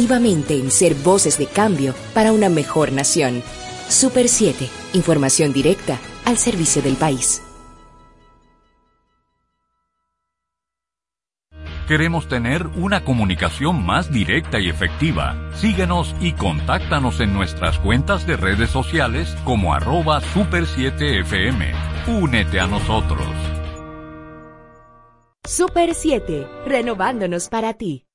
activamente en ser voces de cambio para una mejor nación. Super 7, información directa al servicio del país. Queremos tener una comunicación más directa y efectiva. Síguenos y contáctanos en nuestras cuentas de redes sociales como arroba super7fm. Únete a nosotros. Super 7, renovándonos para ti.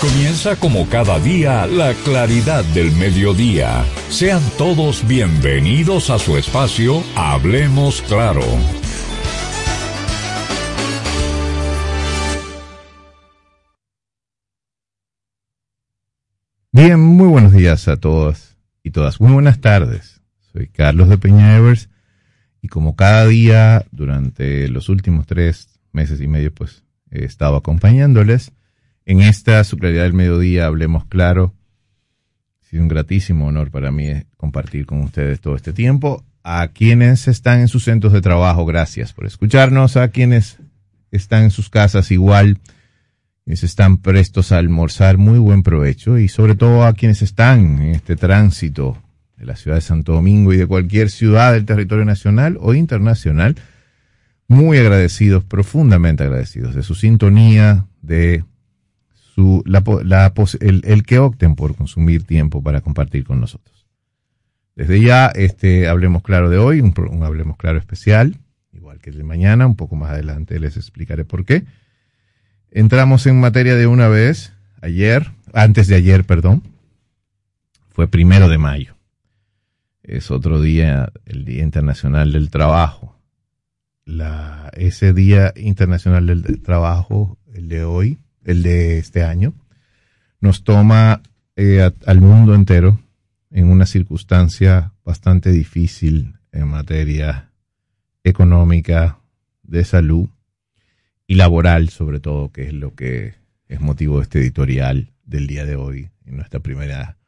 Comienza como cada día la claridad del mediodía. Sean todos bienvenidos a su espacio Hablemos Claro. Bien, muy buenos días a todas y todas. Muy buenas tardes. Soy Carlos de Peña Evers y como cada día durante los últimos tres meses y medio, pues he estado acompañándoles en esta su claridad del mediodía. Hablemos claro. Ha sido un gratísimo honor para mí compartir con ustedes todo este tiempo. A quienes están en sus centros de trabajo, gracias por escucharnos. A quienes están en sus casas, igual quienes están prestos a almorzar, muy buen provecho y sobre todo a quienes están en este tránsito de la ciudad de Santo Domingo y de cualquier ciudad del territorio nacional o internacional, muy agradecidos, profundamente agradecidos de su sintonía, de el, que opten por consumir tiempo para compartir con nosotros. Desde ya, este Hablemos Claro de hoy, un, Hablemos Claro especial, igual que el de mañana, un poco más adelante les explicaré por qué. Entramos en materia de una vez, ayer, antes de ayer, perdón, fue primero de mayo. Es otro día, el Día Internacional del Trabajo. Ese Día Internacional del Trabajo, el de hoy, el de este año, nos toma eh, al mundo entero en una circunstancia bastante difícil en materia económica, de salud y laboral sobre todo, que es lo que es motivo de este editorial del día de hoy en nuestra primera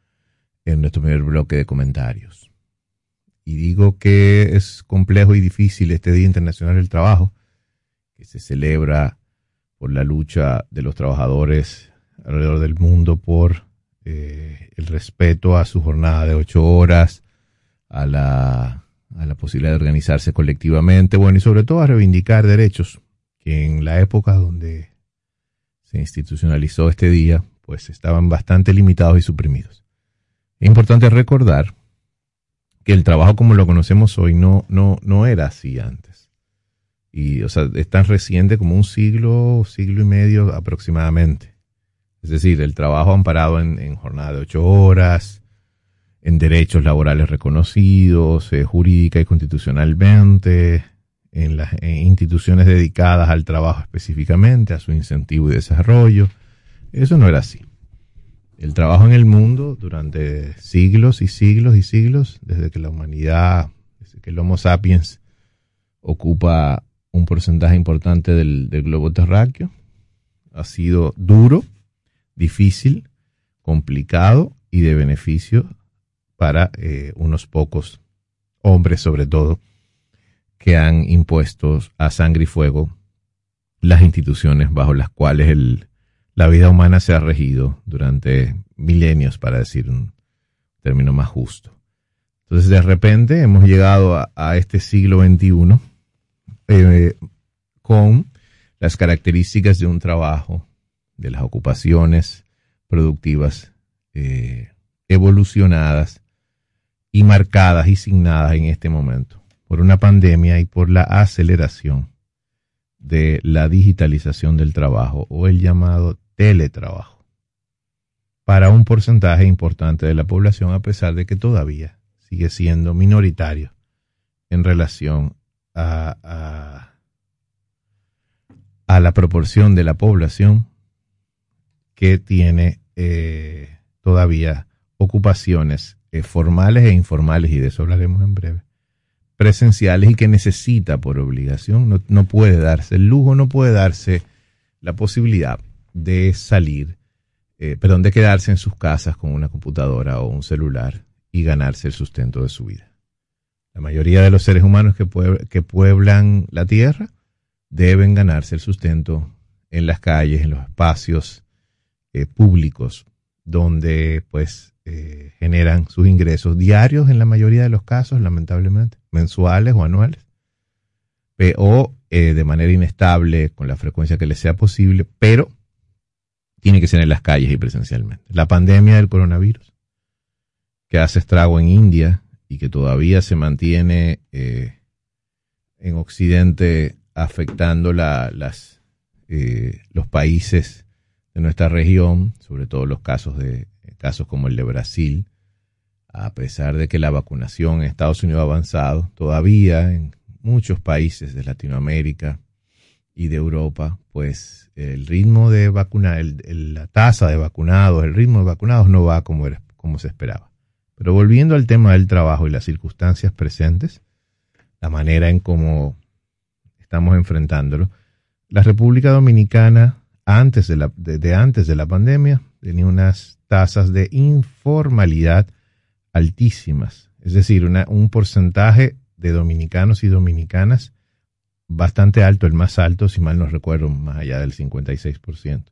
en nuestro primer bloque de comentarios. Y digo que es complejo y difícil este Día Internacional del Trabajo, que se celebra por la lucha de los trabajadores alrededor del mundo por eh, el respeto a su jornada de ocho horas, a la, a la posibilidad de organizarse colectivamente, bueno, y sobre todo a reivindicar derechos que en la época donde se institucionalizó este día, pues estaban bastante limitados y suprimidos. Es importante recordar que el trabajo como lo conocemos hoy no, no, no era así antes. Y, o sea, es tan reciente como un siglo, siglo y medio aproximadamente. Es decir, el trabajo amparado en, en jornada de ocho horas, en derechos laborales reconocidos, eh, jurídica y constitucionalmente, en las instituciones dedicadas al trabajo específicamente, a su incentivo y desarrollo. Eso no era así. El trabajo en el mundo durante siglos y siglos y siglos, desde que la humanidad, desde que el Homo sapiens ocupa un porcentaje importante del, globo terráqueo, ha sido duro, difícil, complicado y de beneficio para eh, unos pocos hombres sobre todo que han impuesto a sangre y fuego las instituciones bajo las cuales el, la vida humana se ha regido durante milenios, para decir un término más justo. Entonces, de repente hemos llegado a, este siglo XXI eh, con las características de un trabajo, de las ocupaciones productivas eh, evolucionadas y marcadas y signadas en este momento por una pandemia y por la aceleración de la digitalización del trabajo o el llamado teletrabajo. Para un porcentaje importante de la población a pesar de que todavía sigue siendo minoritario en relación a, a, la proporción de la población que tiene eh, todavía ocupaciones eh, formales e informales y de eso hablaremos en breve presenciales y que necesita por obligación, no, puede darse el lujo, no puede darse la posibilidad de salir, eh, perdón, de quedarse en sus casas con una computadora o un celular y ganarse el sustento de su vida. La mayoría de los seres humanos que, que pueblan la tierra deben ganarse el sustento en las calles, en los espacios públicos donde pues generan sus ingresos diarios en la mayoría de los casos, lamentablemente, mensuales o anuales, o de manera inestable con la frecuencia que les sea posible, pero tiene que ser en las calles y presencialmente. La pandemia del coronavirus, que hace estrago en India y que todavía se mantiene eh, en Occidente afectando las, eh, los países de nuestra región, sobre todo los casos, de, casos como el de Brasil, a pesar de que la vacunación en Estados Unidos ha avanzado, todavía en muchos países de Latinoamérica y de Europa, pues el ritmo de vacunar, la tasa de vacunados, el ritmo de vacunados no va como, como se esperaba. Pero volviendo al tema del trabajo y las circunstancias presentes, la manera en cómo estamos enfrentándolo, la República Dominicana antes de, antes de la pandemia tenía unas tasas de informalidad altísimas, es decir, un porcentaje de dominicanos y dominicanas bastante alto, el más alto, si mal no recuerdo, más allá del 56%,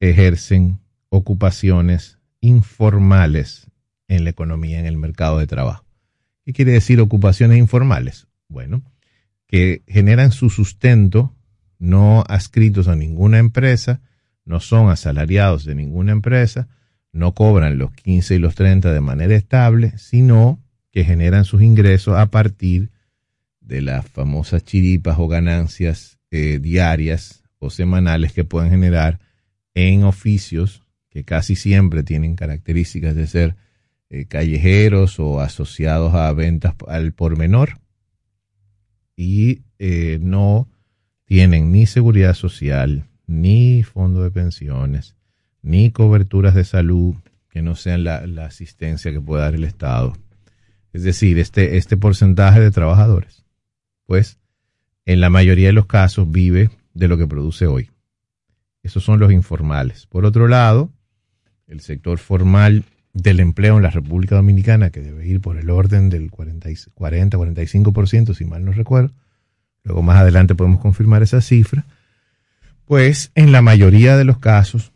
ejercen ocupaciones informales en la economía, en el mercado de trabajo. ¿Qué quiere decir ocupaciones informales? Bueno, que generan su sustento no adscritos a ninguna empresa, no son asalariados de ninguna empresa, no cobran los 15 y los 30 de manera estable, sino que generan sus ingresos a partir de las famosas chiripas o ganancias eh, diarias o semanales que pueden generar en oficios que casi siempre tienen características de ser eh, callejeros o asociados a ventas al por menor y eh, no tienen ni seguridad social, ni fondo de pensiones, ni coberturas de salud que no sean la, la asistencia que pueda dar el Estado. Es decir, este, este porcentaje de trabajadores pues en la mayoría de los casos vive de lo que produce hoy. Esos son los informales. Por otro lado, el sector formal del empleo en la República Dominicana, que debe ir por el orden del 40-45%, si mal no recuerdo, luego más adelante podemos confirmar esa cifra, pues en la mayoría de los casos,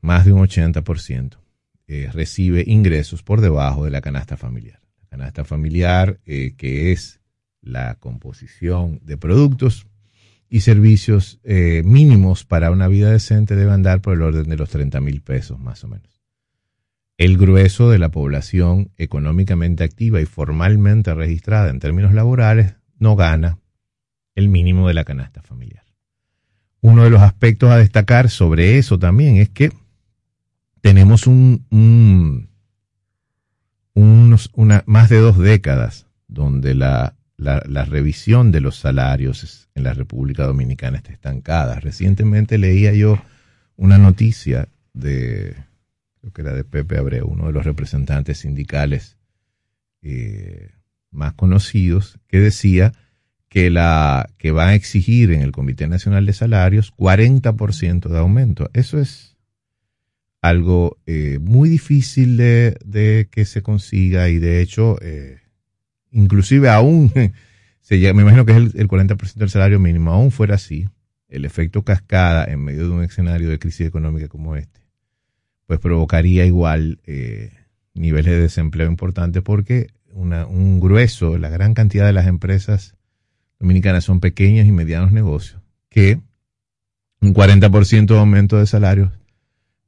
más de un 80% eh, recibe ingresos por debajo de la canasta familiar. La canasta familiar, eh, que es la composición de productos y servicios eh, mínimos para una vida decente debe andar por el orden de los 30 mil pesos más o menos. El grueso de la población económicamente activa y formalmente registrada en términos laborales no gana el mínimo de la canasta familiar. Uno de los aspectos a destacar sobre eso también es que tenemos un, unos, una, más de dos décadas donde la la, revisión de los salarios en la República Dominicana está estancada. Recientemente leía yo una noticia de, que era de Pepe Abreu, uno de los representantes sindicales eh, más conocidos, que decía que, la, que va a exigir en el Comité Nacional de Salarios 40% de aumento. Eso es algo eh, muy difícil de, que se consiga y de hecho eh, inclusive aún, se, me imagino que es el, 40% del salario mínimo, aún fuera así, el efecto cascada en medio de un escenario de crisis económica como este, pues provocaría igual eh, niveles de desempleo importantes porque un grueso, la gran cantidad de las empresas dominicanas son pequeños y medianos negocios, que un 40% de aumento de salarios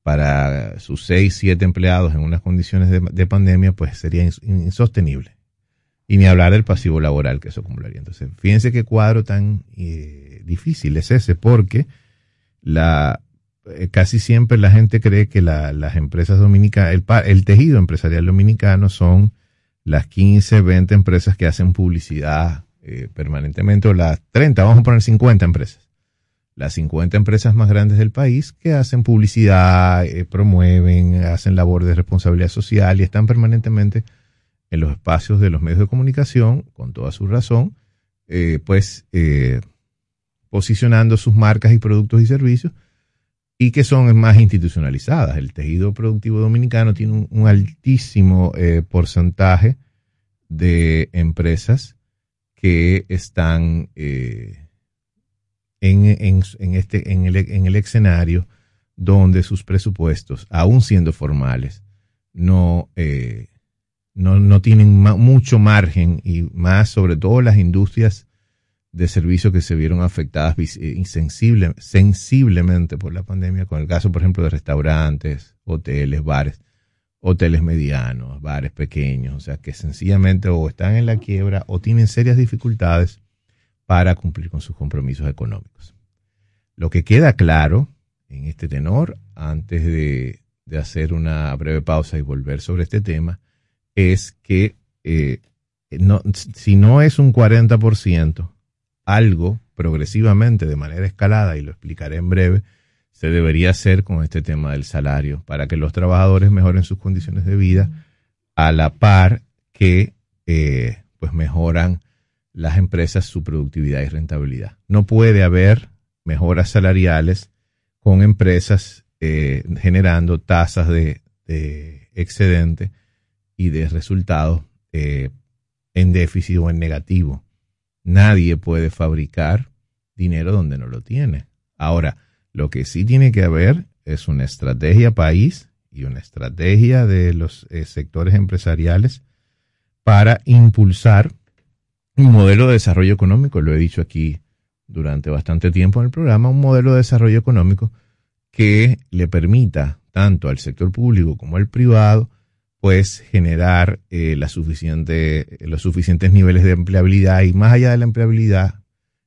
para sus 6, 7 empleados en unas condiciones de, pandemia, pues sería insostenible. Y ni hablar del pasivo laboral que eso acumularía. Entonces, fíjense qué cuadro tan eh, difícil es ese, porque la, casi siempre la gente cree que las empresas dominicanas, el, el, tejido empresarial dominicano son las 15, 20 empresas que hacen publicidad eh, permanentemente, o las 30, vamos a poner 50 empresas. Las 50 empresas más grandes del país que hacen publicidad, promueven, hacen labor de responsabilidad social y están permanentemente en los espacios de los medios de comunicación, con toda su razón, eh, pues eh, posicionando sus marcas y productos y servicios y que son más institucionalizadas. El tejido productivo dominicano tiene un, altísimo eh, porcentaje de empresas que están en, en, este, en, el, en el escenario donde sus presupuestos, aún siendo formales, no, eh, no, no, tienen mucho margen y más sobre todo las industrias de servicios que se vieron afectadas eh, sensiblemente por la pandemia, con el caso, por ejemplo, de restaurantes, hoteles, bares, hoteles medianos, bares pequeños, o sea, que sencillamente o están en la quiebra o tienen serias dificultades para cumplir con sus compromisos económicos. Lo que queda claro en este tenor, antes de, hacer una breve pausa y volver sobre este tema, es que eh, no, si no es un 40%, algo progresivamente, de manera escalada, y lo explicaré en breve, se debería hacer con este tema del salario, para que los trabajadores mejoren sus condiciones de vida a la par que eh, pues mejoran las empresas su productividad y rentabilidad. No puede haber mejoras salariales con empresas eh, generando tasas de, excedente y de resultados eh, en déficit o en negativo. Nadie puede fabricar dinero donde no lo tiene. Ahora, lo que sí tiene que haber es una estrategia país y una estrategia de los eh, sectores empresariales para impulsar un modelo de desarrollo económico, lo he dicho aquí durante bastante tiempo en el programa, un modelo de desarrollo económico que le permita tanto al sector público como al privado, pues generar eh, la suficiente, los suficientes niveles de empleabilidad y más allá de la empleabilidad,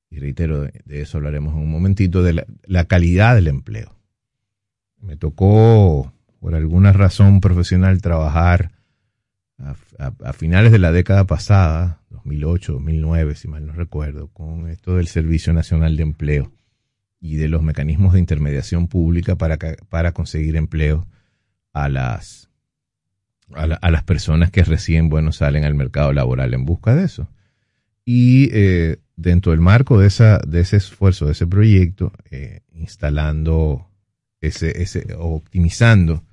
y reitero, de, eso hablaremos en un momentito, de la, calidad del empleo. Me tocó, por alguna razón profesional, trabajar a finales de la década pasada, 2008, 2009, si mal no recuerdo, con esto del Servicio Nacional de Empleo y de los mecanismos de intermediación pública para, para conseguir empleo a las, a, las personas que recién bueno, salen al mercado laboral en busca de eso. Y eh, dentro del marco de, esa, de ese esfuerzo, de ese proyecto, eh, instalando ese, ese, optimizando,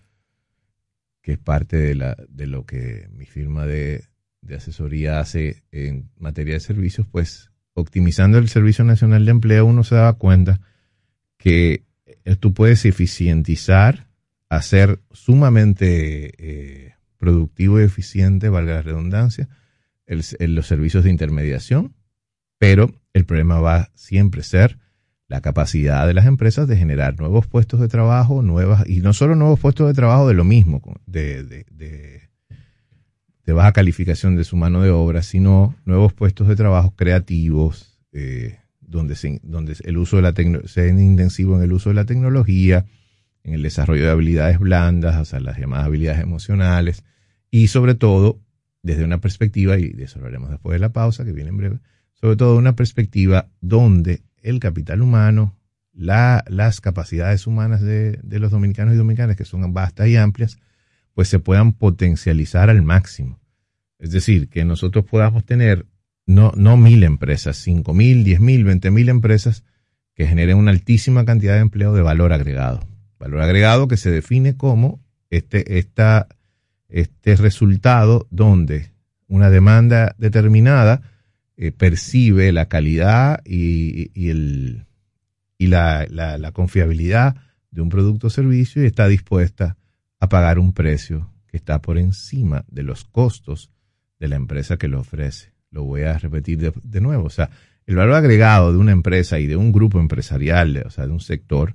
que es parte de, la, de lo que mi firma de, de asesoría hace en materia de servicios, pues optimizando el Servicio Nacional de Empleo uno se daba cuenta que eh, tú puedes eficientizar, hacer sumamente eh, productivo y eficiente, valga la redundancia, los servicios de intermediación, pero el problema va a siempre ser la capacidad de las empresas de generar nuevos puestos de trabajo, nuevas, y no solo nuevos puestos de trabajo de lo mismo, de, de, de baja calificación de su mano de obra, sino nuevos puestos de trabajo creativos, eh, donde, se, donde el uso de la sea intensivo en el uso de la tecnología, en el desarrollo de habilidades blandas, o sea, las llamadas habilidades emocionales, y sobre todo, desde una perspectiva, y de eso hablaremos después de la pausa, que viene en breve, sobre todo una perspectiva donde el capital humano, la, las capacidades humanas de, de los dominicanos y dominicanas, que son vastas y amplias, pues se puedan potencializar al máximo. Es decir, que nosotros podamos tener no, no mil empresas, cinco mil, diez mil, veinte mil empresas que generen una altísima cantidad de empleo de valor agregado. Valor agregado que se define como este, esta, este resultado donde una demanda determinada eh, percibe la calidad y, el, y la, la, la confiabilidad de un producto o servicio y está dispuesta a pagar un precio que está por encima de los costos de la empresa que lo ofrece. Lo voy a repetir de, nuevo. O sea, el valor agregado de una empresa y de un grupo empresarial, o sea, de un sector,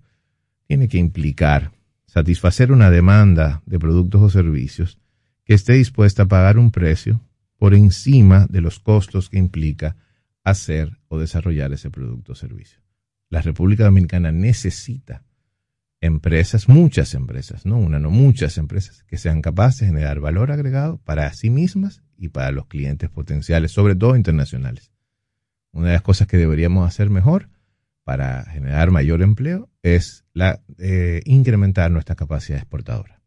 tiene que implicar satisfacer una demanda de productos o servicios que esté dispuesta a pagar un precio por encima de los costos que implica hacer o desarrollar ese producto o servicio. La República Dominicana necesita empresas, muchas empresas, no una, no muchas empresas, que sean capaces de generar valor agregado para sí mismas y para los clientes potenciales, sobre todo internacionales. Una de las cosas que deberíamos hacer mejor para generar mayor empleo es la, eh, incrementar nuestra capacidad exportadora.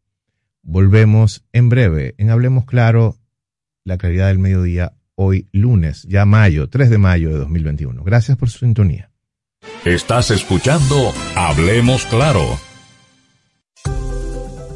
Volvemos en breve en Hablemos Claro, la claridad del mediodía, hoy lunes, ya mayo, 3 de mayo de 2021. Gracias por su sintonía. Estás escuchando Hablemos Claro.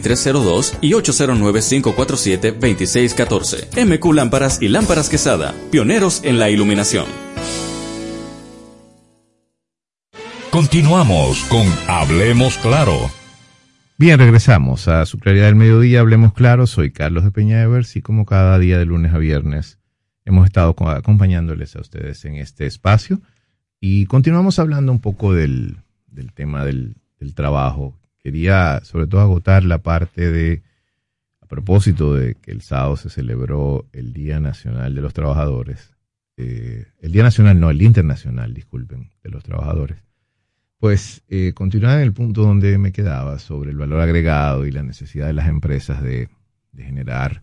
2302 y 809-547-2614. MQ Lámparas y Lámparas Quesada, pioneros en la iluminación. Continuamos con Hablemos Claro. Bien, regresamos a su claridad del mediodía. Hablemos Claro. Soy Carlos de Peña Evers y como cada día de lunes a viernes hemos estado acompañándoles a ustedes en este espacio y continuamos hablando un poco del, del tema del, del trabajo quería sobre todo agotar la parte de, a propósito de que el sábado se celebró el Día Nacional de los Trabajadores, eh, el Día Nacional, no, el Día Internacional, disculpen, de los Trabajadores, pues eh, continuar en el punto donde me quedaba sobre el valor agregado y la necesidad de las empresas de, generar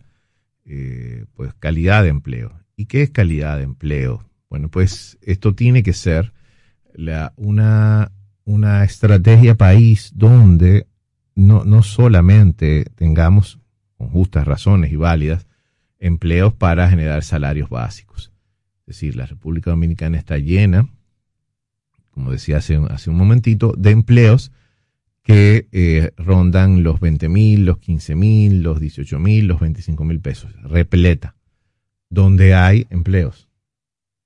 eh, pues calidad de empleo. ¿Y qué es calidad de empleo? Bueno, pues esto tiene que ser la, una una estrategia país donde no, no solamente tengamos, con justas razones y válidas, empleos para generar salarios básicos. Es decir, la República Dominicana está llena, como decía hace, hace un momentito, de empleos que eh, rondan los 20 mil, los 15 mil, los 18 mil, los 25 mil pesos, repleta, donde hay empleos.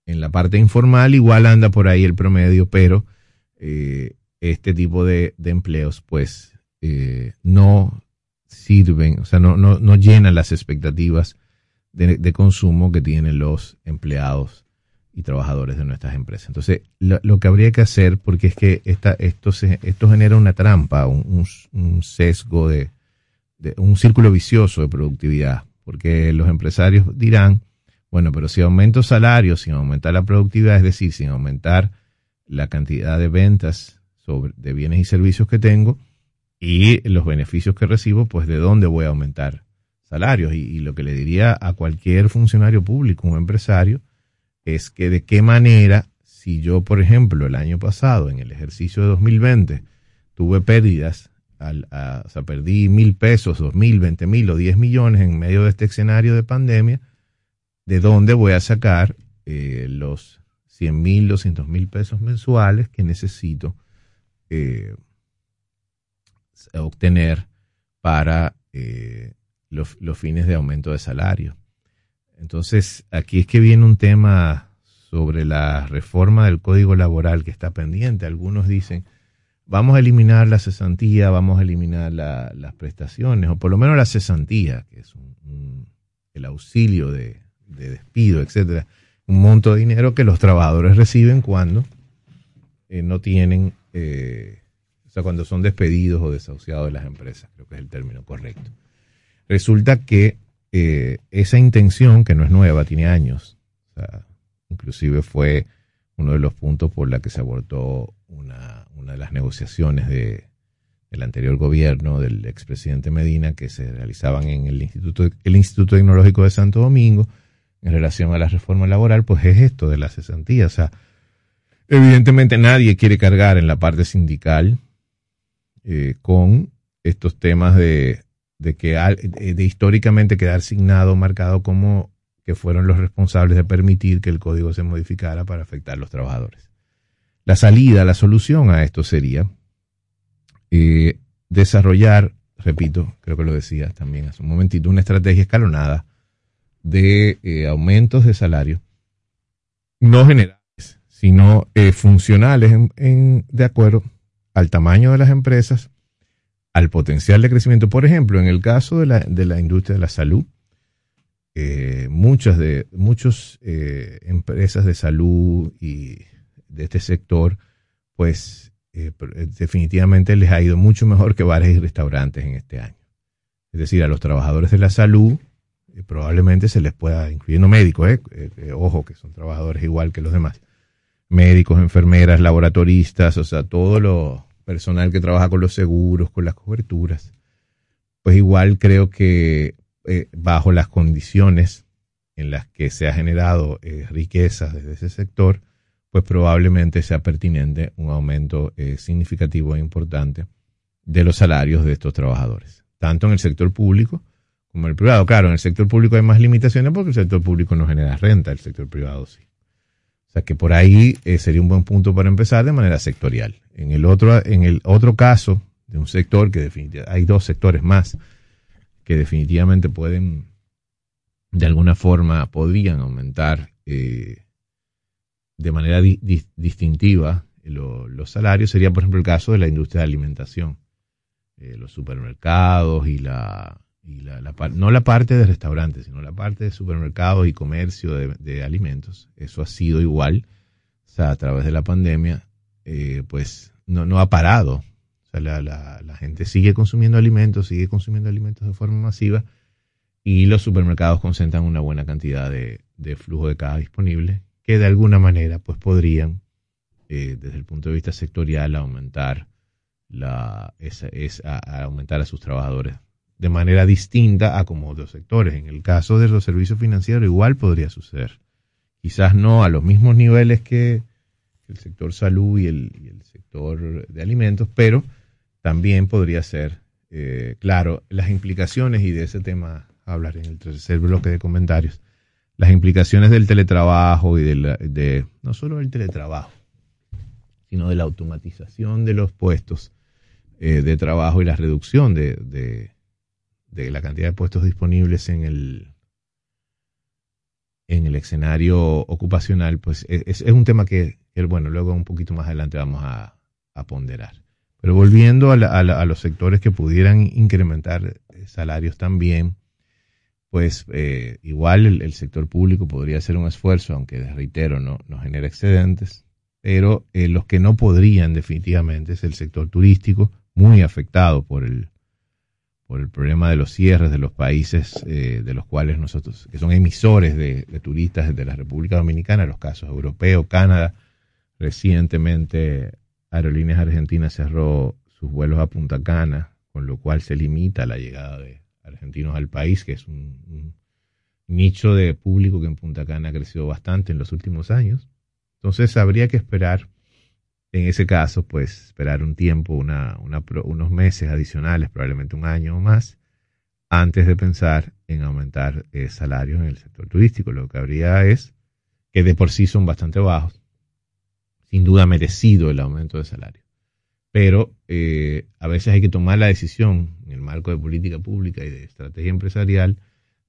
En la parte informal igual anda por ahí el promedio, pero eh, este tipo de, empleos pues eh, no sirven, o sea, no, no, no llenan las expectativas de, consumo que tienen los empleados y trabajadores de nuestras empresas. Entonces, lo, que habría que hacer, porque es que esta, esto, se, esto genera una trampa, un, sesgo de, de, un círculo vicioso de productividad, porque los empresarios dirán, bueno, pero si aumento salarios, sin aumentar la productividad, es decir, sin aumentar la cantidad de ventas sobre, de bienes y servicios que tengo y los beneficios que recibo, pues de dónde voy a aumentar salarios. Y, lo que le diría a cualquier funcionario público, un empresario, es que de qué manera, si yo, por ejemplo, el año pasado, en el ejercicio de 2020, tuve pérdidas, al, o sea, perdí mil pesos, dos mil, veinte mil o diez millones en medio de este escenario de pandemia, ¿de dónde voy a sacar eh, los 100 mil, 200 mil pesos mensuales que necesito eh, obtener para eh, los, fines de aumento de salario. Entonces, aquí es que viene un tema sobre la reforma del código laboral que está pendiente. Algunos dicen, vamos a eliminar la cesantía, vamos a eliminar las prestaciones, o por lo menos la cesantía, que es el auxilio de, de despido, etcétera un monto de dinero que los trabajadores reciben cuando eh, no tienen, eh, o sea, cuando son despedidos o desahuciados de las empresas, creo que es el término correcto. Resulta que eh, esa intención, que no es nueva, tiene años, o sea, inclusive fue uno de los puntos por la que se abortó una, una de las negociaciones de, del anterior gobierno del expresidente Medina que se realizaban en el Instituto, el Instituto Tecnológico de Santo Domingo, en relación a la reforma laboral, pues es esto de la cesantía. O sea, evidentemente nadie quiere cargar en la parte sindical eh, con estos temas de, de que de históricamente quedar signado, marcado como que fueron los responsables de permitir que el código se modificara para afectar a los trabajadores. La salida, la solución a esto sería eh, desarrollar, repito, creo que lo decía también hace un momentito, una estrategia escalonada de eh, aumentos de salario, no generales, sino eh, funcionales en, de acuerdo al tamaño de las empresas, al potencial de crecimiento. Por ejemplo, en el caso de la, de la industria de la salud, eh, muchas de muchas empresas de salud y de este sector, pues definitivamente les ha ido mucho mejor que bares y restaurantes en este año. Es decir, a los trabajadores de la salud probablemente se les pueda, incluyendo médicos, eh, eh, eh, ojo, que son trabajadores igual que los demás, médicos, enfermeras, laboratoristas, o sea, todo lo personal que trabaja con los seguros, con las coberturas, pues igual creo que bajo las condiciones en las que se ha generado riqueza desde ese sector, pues probablemente sea pertinente un aumento significativo e importante de los salarios de estos trabajadores, tanto en el sector público como el privado. Claro, en el sector público hay más limitaciones porque el sector público no genera renta, el sector privado sí. O sea que por ahí eh, sería un buen punto para empezar de manera sectorial. En el otro, en el otro caso de un sector que definitivamente, hay dos sectores más que definitivamente pueden, de alguna forma, podrían aumentar eh, de manera distintiva los salarios, sería por ejemplo el caso de la industria de alimentación, eh, los supermercados y la, y la, no la parte de restaurantes, sino la parte de supermercados y comercio de, alimentos, eso ha sido igual, o sea, a través de la pandemia, eh, pues no, no ha parado. O sea, la, la, la, gente sigue consumiendo alimentos, sigue consumiendo alimentos de forma masiva y los supermercados concentran una buena cantidad de, de flujo de caja disponible que de alguna manera pues podrían, eh, desde el punto de vista sectorial, aumentar la, esa, a aumentar a sus trabajadores de manera distinta a como otros sectores. En el caso de los servicios financieros igual podría suceder. Quizás no a los mismos niveles que el sector salud y el, sector de alimentos, pero también podría ser, eh, claro, las implicaciones, y de ese tema hablaré en el tercer bloque de comentarios, las implicaciones del teletrabajo y de, de no solo del teletrabajo, sino de la automatización de los puestos eh, de trabajo y la reducción de la cantidad de puestos disponibles en el, en el escenario ocupacional, pues e, es, un tema que, bueno, luego un poquito más adelante vamos a, ponderar. Pero volviendo a, a, los sectores que pudieran incrementar eh, salarios también, pues eh, igual el, sector público podría hacer un esfuerzo, aunque reitero, no, no genera excedentes, pero eh, los que no podrían definitivamente es el sector turístico, muy afectado por el, por el problema de los cierres de los países eh, de los cuales nosotros, que son emisores de, turistas de la República Dominicana, los casos europeos, Canadá, recientemente Aerolíneas Argentinas cerró sus vuelos a Punta Cana, con lo cual se limita la llegada de argentinos al país, que es un, un nicho de público que en Punta Cana ha crecido bastante en los últimos años. Entonces habría que esperar en ese caso, pues esperar un tiempo, una, unos meses adicionales, probablemente un año o más, antes de pensar en aumentar eh, salarios en el sector turístico. Lo que habría es que de por sí son bastante bajos, sin duda merecido el aumento de salario. Pero eh, a veces hay que tomar la decisión en el marco de política pública y de estrategia empresarial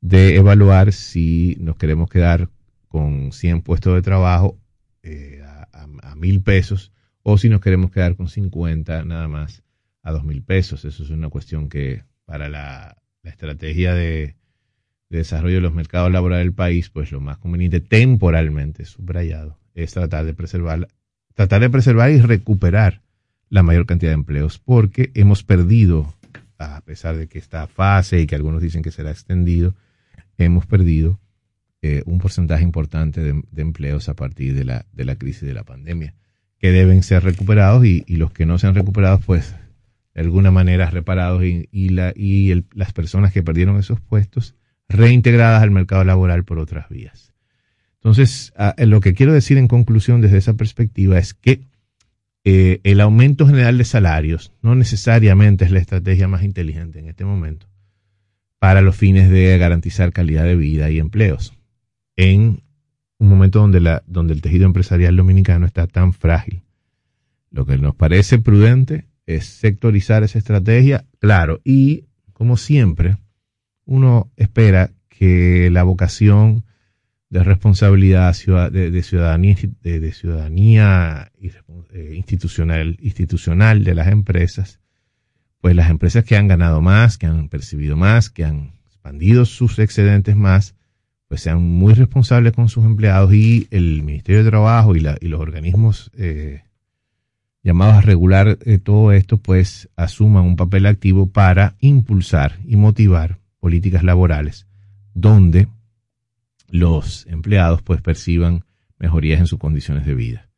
de evaluar si nos queremos quedar con 100 puestos de trabajo eh, a mil pesos o si nos queremos quedar con 50 nada más a 2 mil pesos. Eso es una cuestión que para la, estrategia de, desarrollo de los mercados laborales del país, pues lo más conveniente temporalmente, subrayado, es tratar de preservar, tratar de preservar y recuperar la mayor cantidad de empleos, porque hemos perdido, a pesar de que esta fase y que algunos dicen que será extendido, hemos perdido eh, un porcentaje importante de, de, empleos a partir de la, de la crisis de la pandemia que deben ser recuperados y, los que no se han recuperado, pues de alguna manera reparados y, y, la, y las personas que perdieron esos puestos reintegradas al mercado laboral por otras vías. Entonces, lo que quiero decir en conclusión desde esa perspectiva es que eh, el aumento general de salarios no necesariamente es la estrategia más inteligente en este momento para los fines de garantizar calidad de vida y empleos en donde, la, donde el tejido empresarial dominicano está tan frágil. Lo que nos parece prudente es sectorizar esa estrategia, claro, y como siempre, uno espera que la vocación de responsabilidad de, ciudadanía, de, ciudadanía eh, institucional, institucional de las empresas, pues las empresas que han ganado más, que han percibido más, que han expandido sus excedentes más, pues sean muy responsables con sus empleados y el Ministerio de Trabajo y, los organismos eh, llamados a regular eh, todo esto, pues asuman un papel activo para impulsar y motivar políticas laborales donde los empleados pues perciban mejorías en sus condiciones de vida.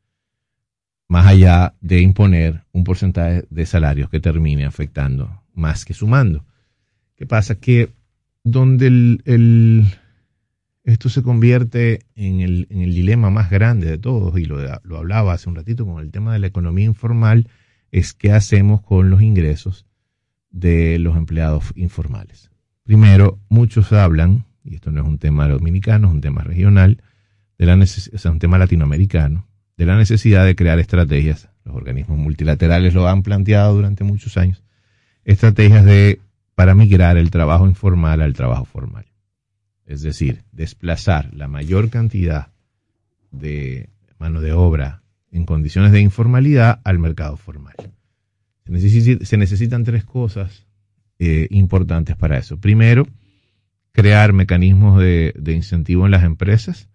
Más allá de imponer un porcentaje de salarios que termine afectando más que sumando. ¿Qué pasa? Que donde el, esto se convierte en el, dilema más grande de todos, y lo, lo hablaba hace un ratito con el tema de la economía informal, es qué hacemos con los ingresos de los empleados informales. Primero, muchos hablan y esto no es un tema dominicano, es un tema regional, de un tema latinoamericano, de la necesidad de crear estrategias, los organismos multilaterales lo han planteado durante muchos años, estrategias de para migrar el trabajo informal al trabajo formal. Es decir, desplazar la mayor cantidad de mano de obra en condiciones de informalidad al mercado formal. Se, necesitan tres cosas eh, importantes para eso. Primero, crear mecanismos de, incentivo en las empresas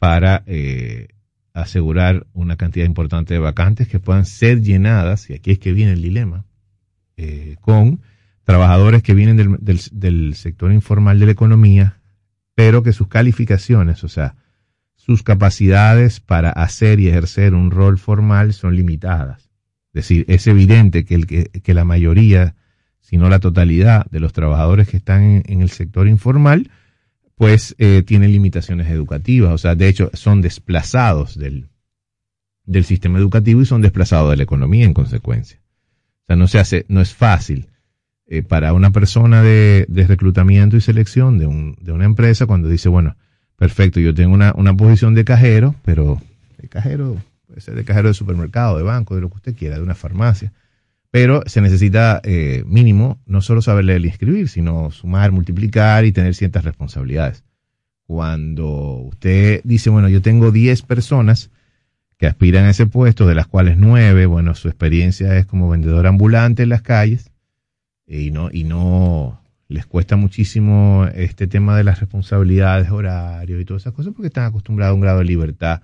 para eh, asegurar una cantidad importante de vacantes que puedan ser llenadas, y aquí es que viene el dilema, eh, con trabajadores que vienen del, del, sector informal de la economía, pero que sus calificaciones, o sea, sus capacidades para hacer y ejercer un rol formal son limitadas. Es decir, es evidente que, el, que, que la mayoría sino la totalidad de los trabajadores que están en, el sector informal, pues eh, tienen limitaciones educativas, o sea, de hecho son desplazados del, del sistema educativo y son desplazados de la economía en consecuencia. O sea, no se hace, no es fácil eh, para una persona de, reclutamiento y selección de, un, de una empresa cuando dice, bueno, perfecto, yo tengo una, una posición de cajero, pero de cajero, puede ser de cajero de supermercado, de banco, de lo que usted quiera, de una farmacia pero se necesita eh, mínimo no solo saber leer y escribir, sino sumar, multiplicar y tener ciertas responsabilidades. Cuando usted dice, bueno, yo tengo 10 personas que aspiran a ese puesto, de las cuales 9, bueno, su experiencia es como vendedor ambulante en las calles y no, y no les cuesta muchísimo este tema de las responsabilidades, horarios y todas esas cosas porque están acostumbrados a un grado de libertad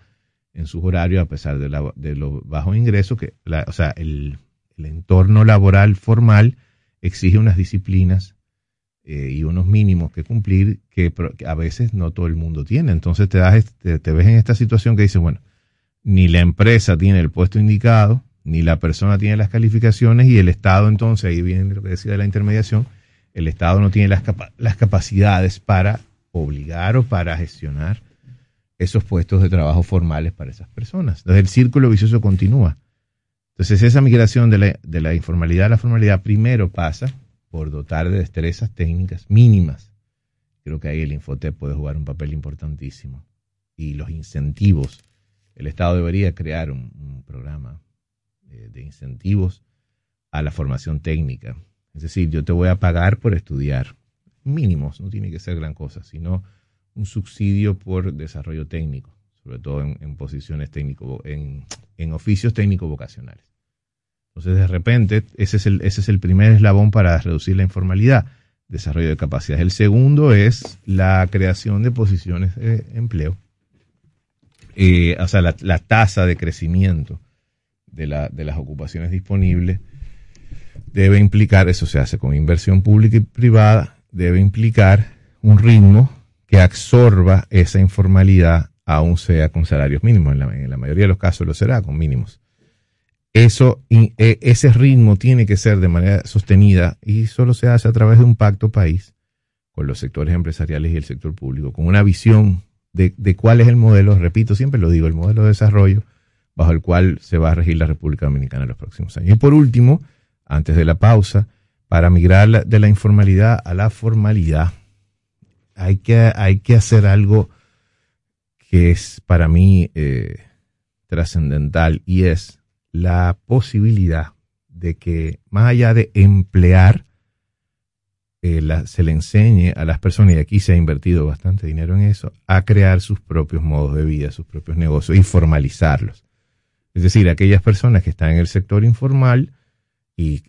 en sus horarios a pesar de, la, de los bajos ingresos, que o sea, el, el entorno laboral formal exige unas disciplinas eh, y unos mínimos que cumplir que, a veces no todo el mundo tiene. Entonces te, das, te, ves en esta situación que dices, bueno, ni la empresa tiene el puesto indicado, ni la persona tiene las calificaciones y el Estado entonces, ahí viene lo que decía de la intermediación, el Estado no tiene las, las capacidades para obligar o para gestionar esos puestos de trabajo formales para esas personas. Entonces el círculo vicioso continúa. Entonces, esa migración de la, de la informalidad a la formalidad primero pasa por dotar de destrezas técnicas mínimas. Creo que ahí el Infotep puede jugar un papel importantísimo. Y los incentivos. El Estado debería crear un, programa de, de incentivos a la formación técnica. Es decir, yo te voy a pagar por estudiar. Mínimos, no tiene que ser gran cosa, sino un subsidio por desarrollo técnico, sobre todo en, posiciones técnico, en, en oficios técnico-vocacionales. Entonces, de repente, ese es, el, ese es el primer eslabón para reducir la informalidad, desarrollo de capacidades. El segundo es la creación de posiciones de empleo. Eh, o sea, la, tasa de crecimiento de, la, de las ocupaciones disponibles debe implicar, eso se hace con inversión pública y privada, debe implicar un ritmo que absorba esa informalidad, aún sea con salarios mínimos. En la, en la mayoría de los casos lo será con mínimos eso, e, ese ritmo tiene que ser de manera sostenida y solo se hace a través de un pacto país con los sectores empresariales y el sector público, con una visión de, cuál es el modelo, repito, siempre lo digo, el modelo de desarrollo bajo el cual se va a regir la República Dominicana en los próximos años. Y por último, antes de la pausa, para migrar de la informalidad a la formalidad, hay que, hay que hacer algo que es para mí eh, trascendental y es la posibilidad de que más allá de emplear, eh, se le enseñe a las personas, y aquí se ha invertido bastante dinero en eso, a crear sus propios modos de vida, sus propios negocios y formalizarlos. Es decir, aquellas personas que están en el sector informal, y,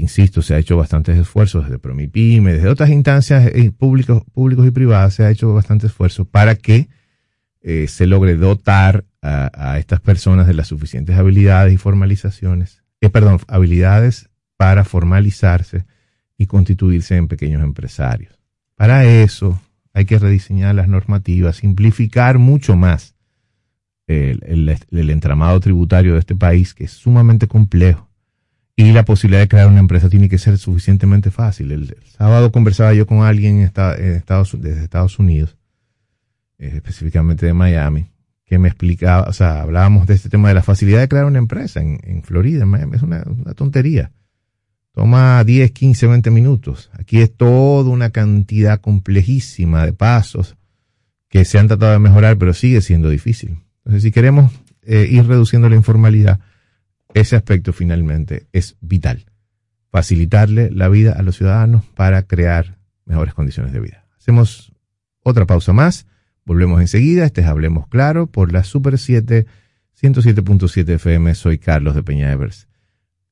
insisto, se ha hecho bastantes esfuerzos desde Promipyme, desde otras instancias eh, públicos, públicos y privadas, se ha hecho bastante esfuerzo para que eh, se logre dotar a, estas personas de las suficientes habilidades y formalizaciones, eh, perdón, habilidades para formalizarse y constituirse en pequeños empresarios. Para eso hay que rediseñar las normativas, simplificar mucho más el, entramado tributario de este país, que es sumamente complejo. Y la posibilidad de crear una empresa tiene que ser suficientemente fácil. El, sábado conversaba yo con alguien en Estados, desde Estados Unidos eh, específicamente de Miami, que me explicaba, o sea, hablábamos de este tema de la facilidad de crear una empresa en, Florida, en Miami, es una, tontería. Toma 10, 15, 20 minutos. Aquí es toda una cantidad complejísima de pasos que se han tratado de mejorar, pero sigue siendo difícil. Si queremos eh, ir reduciendo la informalidad, ese aspecto finalmente es vital. Facilitarle la vida a los ciudadanos para crear mejores condiciones de vida. Hacemos otra pausa más Volvemos enseguida. Este es Hablemos Claro por la Super 7, 107.7 FM. Soy Carlos de Peña Evers.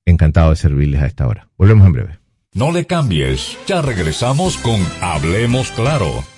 Encantado de servirles a esta hora. Volvemos en breve. No le cambies. Ya regresamos con Hablemos Claro.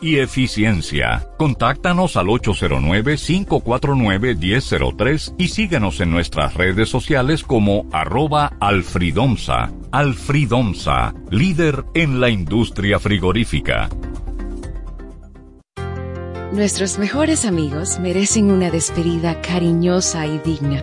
y eficiencia. Contáctanos al 809-549-1003 y síguenos en nuestras redes sociales como arroba alfridomsa. Alfridomsa, líder en la industria frigorífica. Nuestros mejores amigos merecen una despedida cariñosa y digna.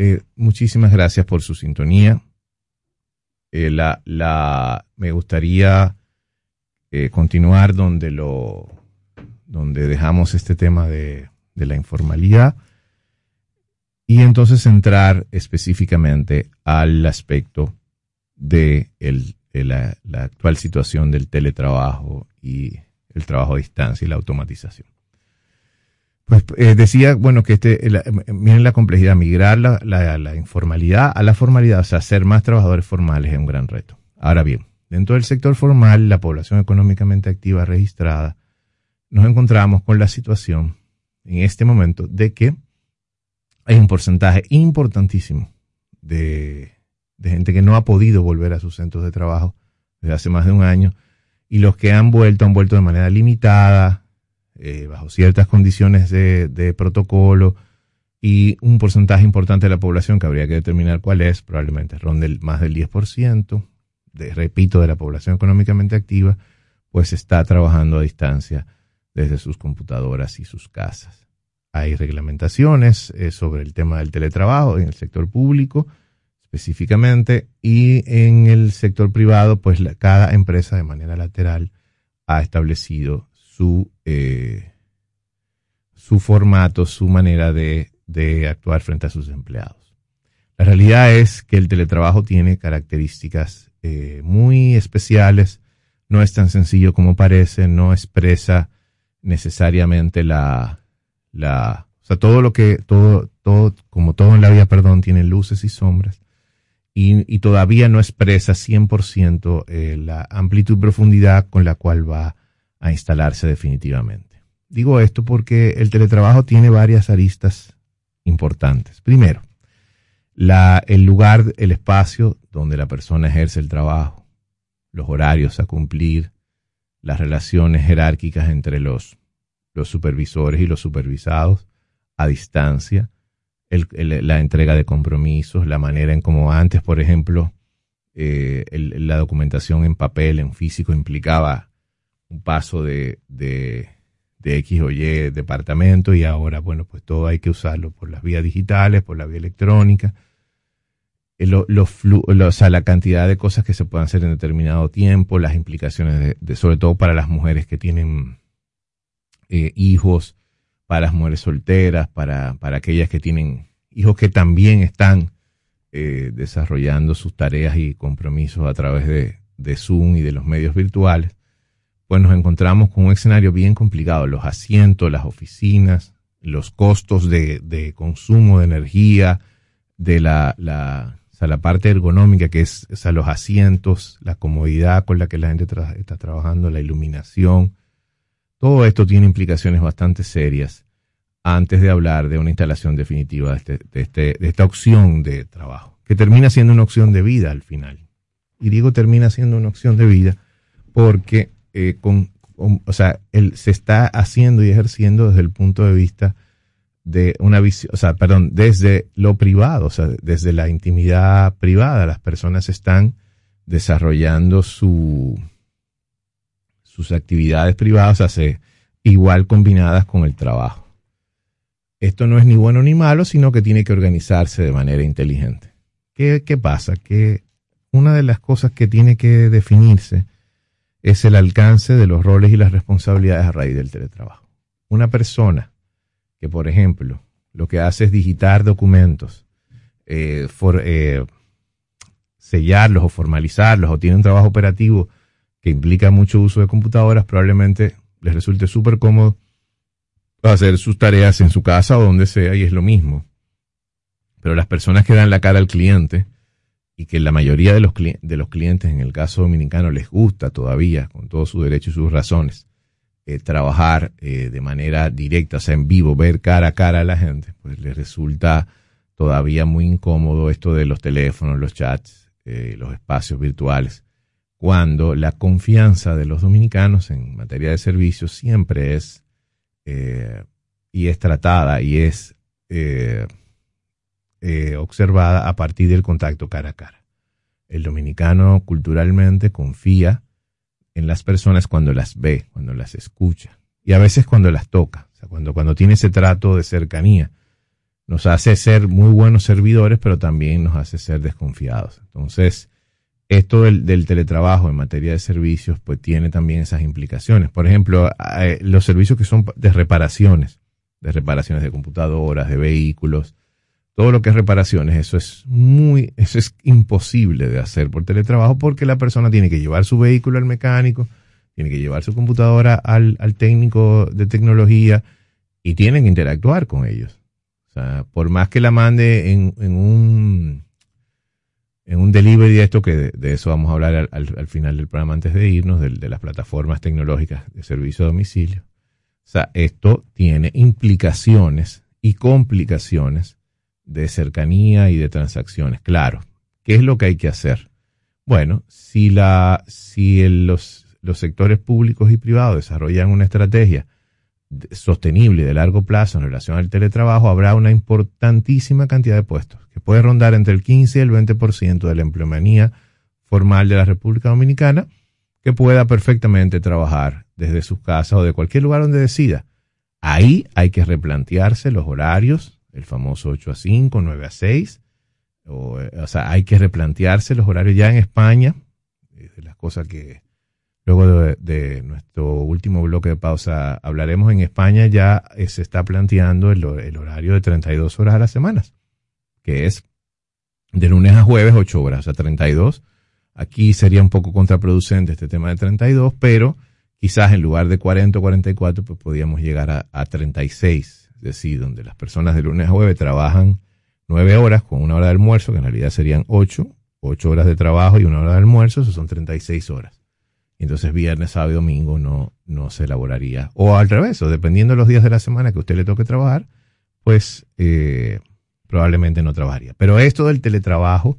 Eh, muchísimas gracias por su sintonía. Eh, la, la, me gustaría eh, continuar donde lo donde dejamos este tema de, de la informalidad y entonces entrar específicamente al aspecto de el, la, la actual situación del teletrabajo y el trabajo a distancia y la automatización. Pues eh, decía, bueno, que este, miren la complejidad, migrar la, la, informalidad a la formalidad, o sea, ser más trabajadores formales es un gran reto. Ahora bien, dentro del sector formal, la población económicamente activa registrada, nos encontramos con la situación en este momento de que hay un porcentaje importantísimo de, de gente que no ha podido volver a sus centros de trabajo desde hace más de un año y los que han vuelto han vuelto de manera limitada, eh, bajo ciertas condiciones de, protocolo y un porcentaje importante de la población que habría que determinar cuál es, probablemente ronde más del 10%, de, repito, de la población económicamente activa, pues está trabajando a distancia desde sus computadoras y sus casas. Hay reglamentaciones eh, sobre el tema del teletrabajo en el sector público específicamente y en el sector privado, pues cada empresa de manera lateral ha establecido su, eh, su formato, su manera de, actuar frente a sus empleados. La realidad es que el teletrabajo tiene características eh, muy especiales, no es tan sencillo como parece, no expresa necesariamente la, la, o sea, todo lo que, todo, todo, como todo en la vida, perdón, tiene luces y sombras, y, todavía no expresa 100% eh, la amplitud y profundidad con la cual va a instalarse definitivamente. Digo esto porque el teletrabajo tiene varias aristas importantes. Primero, el lugar, el espacio donde la persona ejerce el trabajo, los horarios a cumplir, las relaciones jerárquicas entre los, los supervisores y los supervisados a distancia, la entrega de compromisos, la manera en como antes, por ejemplo, eh, la documentación en papel, en físico, implicaba un paso de, de, X o Y departamento y ahora, bueno, pues todo hay que usarlo por las vías digitales, por la vía electrónica. Eh, lo, o sea, la cantidad de cosas que se pueden hacer en determinado tiempo, las implicaciones, de, sobre todo para las mujeres que tienen eh, hijos, para las mujeres solteras, para, para aquellas que tienen hijos que también están eh, desarrollando sus tareas y compromisos a través de, de, Zoom y de los medios virtuales, pues nos encontramos con un escenario bien complicado. Los asientos, las oficinas, los costos de, consumo de energía, de la, la parte ergonómica que es o los asientos, la comodidad con la que la gente está trabajando, la iluminación, todo esto tiene implicaciones bastante serias antes de hablar de una instalación definitiva de, este, de, este, de esta opción de trabajo, que termina siendo una opción de vida al final. Y digo termina siendo una opción de vida porque eh, con, o sea, se está haciendo y ejerciendo desde el punto de vista de una visión, o sea, perdón, desde lo privado, o sea, desde la intimidad privada, las personas están desarrollando su, sus actividades privadas, o sea, igual combinadas con el trabajo. Esto no es ni bueno ni malo, sino que tiene que organizarse de manera inteligente. ¿Qué, qué pasa? Que una de las cosas que tiene que definirse es el alcance de los roles y las responsabilidades a raíz del teletrabajo. Una persona que, por ejemplo, lo que hace es digitar documentos, eh, eh, sellarlos o formalizarlos, o tiene un trabajo operativo que implica mucho uso de computadoras, probablemente les resulte súper cómodo hacer sus tareas en su casa o donde sea y es lo mismo. Pero las personas que dan la cara al cliente y que la mayoría de los, de los clientes en el caso dominicano les gusta todavía, con todos sus derechos y sus razones, eh, trabajar eh, de manera directa, o sea, en vivo, ver cara a cara a la gente, pues les resulta todavía muy incómodo esto de los teléfonos, los chats, eh, los espacios virtuales cuando la confianza de los dominicanos en materia de servicios siempre es y es tratada y es eh, observada a partir del contacto cara a cara. El dominicano culturalmente confía en las personas cuando las ve, cuando las escucha y a veces cuando las toca, o sea, cuando, cuando tiene ese trato de cercanía. Nos hace ser muy buenos servidores, pero también nos hace ser desconfiados. Entonces, esto del, teletrabajo en materia de servicios, pues tiene también esas implicaciones. Por ejemplo, eh, los servicios que son de reparaciones, de reparaciones de computadoras, de vehículos, todo lo que es reparaciones, eso es muy, eso es imposible de hacer por teletrabajo porque la persona tiene que llevar su vehículo al mecánico, tiene que llevar su computadora al, al técnico de tecnología y tienen que interactuar con ellos. O sea, por más que la mande en, en un en un delivery, esto que de, eso vamos a hablar al, final del programa antes de irnos, de, de, las plataformas tecnológicas de servicio a domicilio. O sea, esto tiene implicaciones y complicaciones de cercanía y de transacciones. Claro, ¿qué es lo que hay que hacer? Bueno, si, la, si los, los sectores públicos y privados desarrollan una estrategia sostenible de largo plazo en relación al teletrabajo, habrá una importantísima cantidad de puestos, que puede rondar entre el 15 y el 20% de la empleomanía formal de la República Dominicana, que pueda perfectamente trabajar desde sus casas o de cualquier lugar donde decida. Ahí hay que replantearse los horarios, el famoso 8 a 5, 9 a 6, o, o sea, hay que replantearse los horarios ya en España, las cosas que Luego de, nuestro último bloque de pausa hablaremos. En España ya eh, se está planteando el, horario de 32 horas a las semanas, que es de lunes a jueves 8 horas, o sea, 32. Aquí sería un poco contraproducente este tema de 32, pero quizás en lugar de 40 o 44, pues podríamos llegar a, a 36, es decir, donde las personas de lunes a jueves trabajan 9 horas con una hora de almuerzo, que en realidad serían 8, 8 horas de trabajo y una hora de almuerzo, eso son 36 horas entonces viernes, sábado y domingo no, no se elaboraría. O al revés, o dependiendo de los días de la semana que usted le toque trabajar, pues eh, probablemente no trabajaría. Pero esto del teletrabajo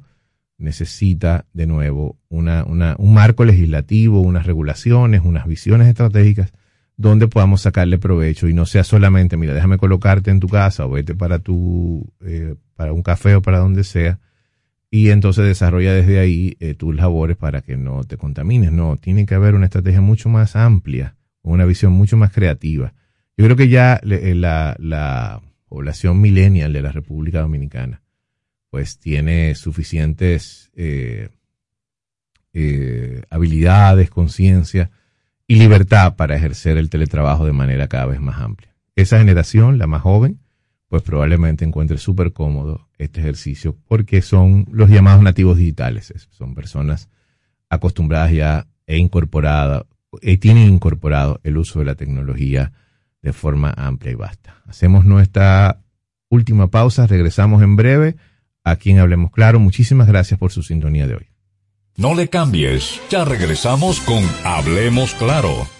necesita de nuevo una, una, un marco legislativo, unas regulaciones, unas visiones estratégicas donde podamos sacarle provecho y no sea solamente, mira, déjame colocarte en tu casa o vete para tu, eh, para un café o para donde sea, y entonces desarrolla desde ahí eh, tus labores para que no te contamines. No, tiene que haber una estrategia mucho más amplia, una visión mucho más creativa. Yo creo que ya eh, la, la población millennial de la República Dominicana pues tiene suficientes habilidades, conciencia, y libertad para ejercer el teletrabajo de manera cada vez más amplia. Esa generación, la más joven, pues probablemente encuentre súper cómodo este ejercicio porque son los llamados nativos digitales. Son personas acostumbradas ya e incorporadas, y tienen incorporado el uso de la tecnología de forma amplia y vasta. Hacemos nuestra última pausa, regresamos en breve aquí en Hablemos Claro. Muchísimas gracias por su sintonía de hoy. No le cambies, ya regresamos con Hablemos Claro.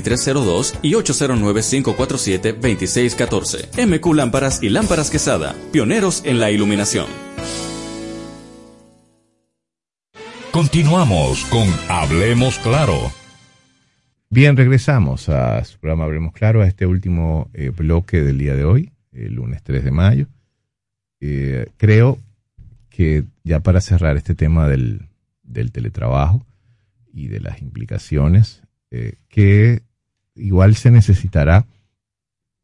2302 y 809-547-2614. MQ Lámparas y Lámparas Quesada, pioneros en la iluminación. Continuamos con Hablemos Claro. Bien, regresamos a su programa Hablemos Claro, a este último eh, bloque del día de hoy, el lunes 3 de mayo. Eh, creo que ya para cerrar este tema del, teletrabajo y de las implicaciones, eh, que igual se necesitará,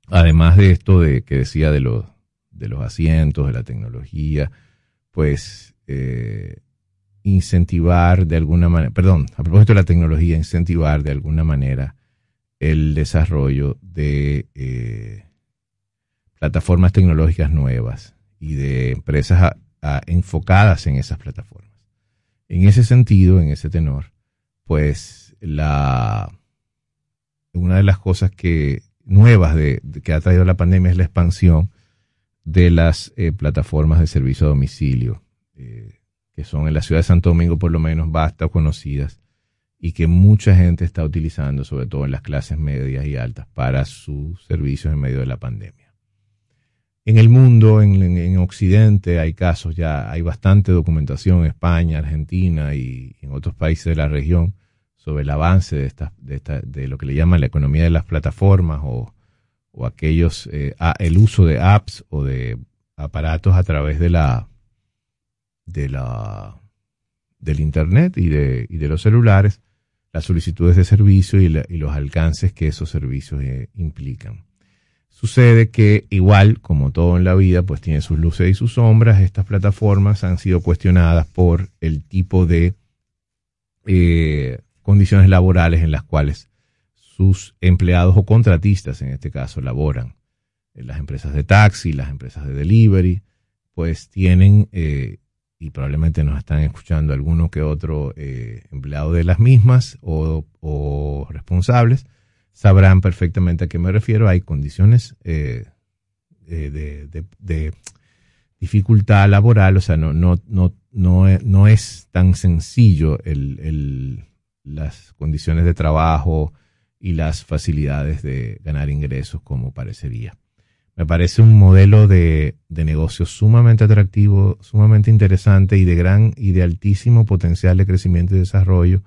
además de esto de que decía de los, de los asientos, de la tecnología, pues eh, incentivar de alguna manera, perdón, a propósito de la tecnología, incentivar de alguna manera el desarrollo de eh, plataformas tecnológicas nuevas y de empresas enfocadas en esas plataformas. En ese sentido, en ese tenor, pues la, una de las cosas que nuevas de, que ha traído la pandemia es la expansión de las eh, plataformas de servicio a domicilio, eh, que son en la ciudad de Santo Domingo por lo menos basta conocidas y que mucha gente está utilizando, sobre todo en las clases medias y altas, para sus servicios en medio de la pandemia. En el mundo, en, en Occidente, hay casos ya, hay bastante documentación en España, Argentina y en otros países de la región sobre el avance de, esta, de, esta, de lo que le llaman la economía de las plataformas o, o aquellos, eh, el uso de apps o de aparatos a través de la, de la, del Internet y de, y de los celulares, las solicitudes de servicio y, y los alcances que esos servicios eh, implican. Sucede que igual, como todo en la vida, pues tiene sus luces y sus sombras. Estas plataformas han sido cuestionadas por el tipo de eh, condiciones laborales en las cuales sus empleados o contratistas, en este caso, laboran. En las empresas de taxi, las empresas de delivery, pues tienen, eh, y probablemente nos están escuchando alguno que otro eh, empleado de las mismas o, responsables, sabrán perfectamente a qué me refiero. Hay condiciones eh, de, dificultad laboral, o sea, no, es tan sencillo el, las condiciones de trabajo y las facilidades de ganar ingresos como parecería. Me parece un modelo de, de negocio sumamente atractivo, sumamente interesante y de gran y de altísimo potencial de crecimiento y desarrollo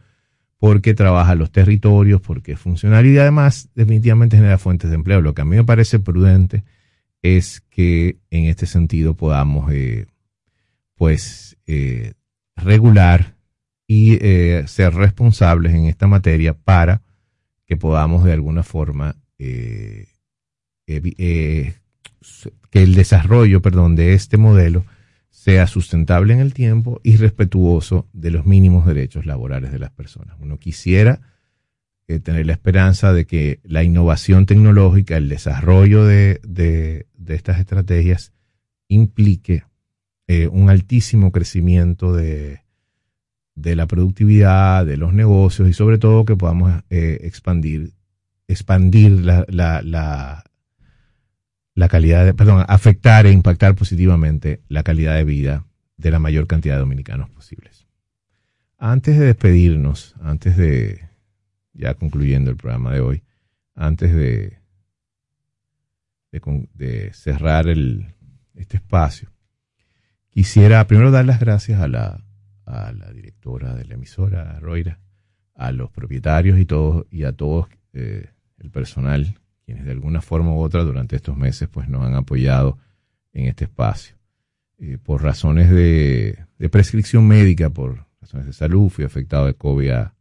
porque trabaja los territorios, porque es funcional y además definitivamente genera fuentes de empleo. Lo que a mí me parece prudente es que en este sentido podamos eh, pues eh, regular y eh, ser responsables en esta materia para que podamos de alguna forma que el desarrollo, perdón, de este modelo sea sustentable en el tiempo y respetuoso de los mínimos derechos laborales de las personas. Uno quisiera eh, tener la esperanza de que la innovación tecnológica, el desarrollo de, estas estrategias implique eh, un altísimo crecimiento de, la productividad, de los negocios y sobre todo que podamos eh, expandir, expandir la, la calidad de, perdón, afectar e impactar positivamente la calidad de vida de la mayor cantidad de dominicanos posibles. Antes de despedirnos, antes de, ya concluyendo el programa de hoy, antes de, de, cerrar el, este espacio, quisiera primero dar las gracias a la, a la directora de la emisora, a Roira, a los propietarios y, todos, y a todos eh, el personal quienes de alguna forma u otra durante estos meses pues nos han apoyado en este espacio. Eh, por razones de, prescripción médica, por razones de salud, fui afectado de COVID a,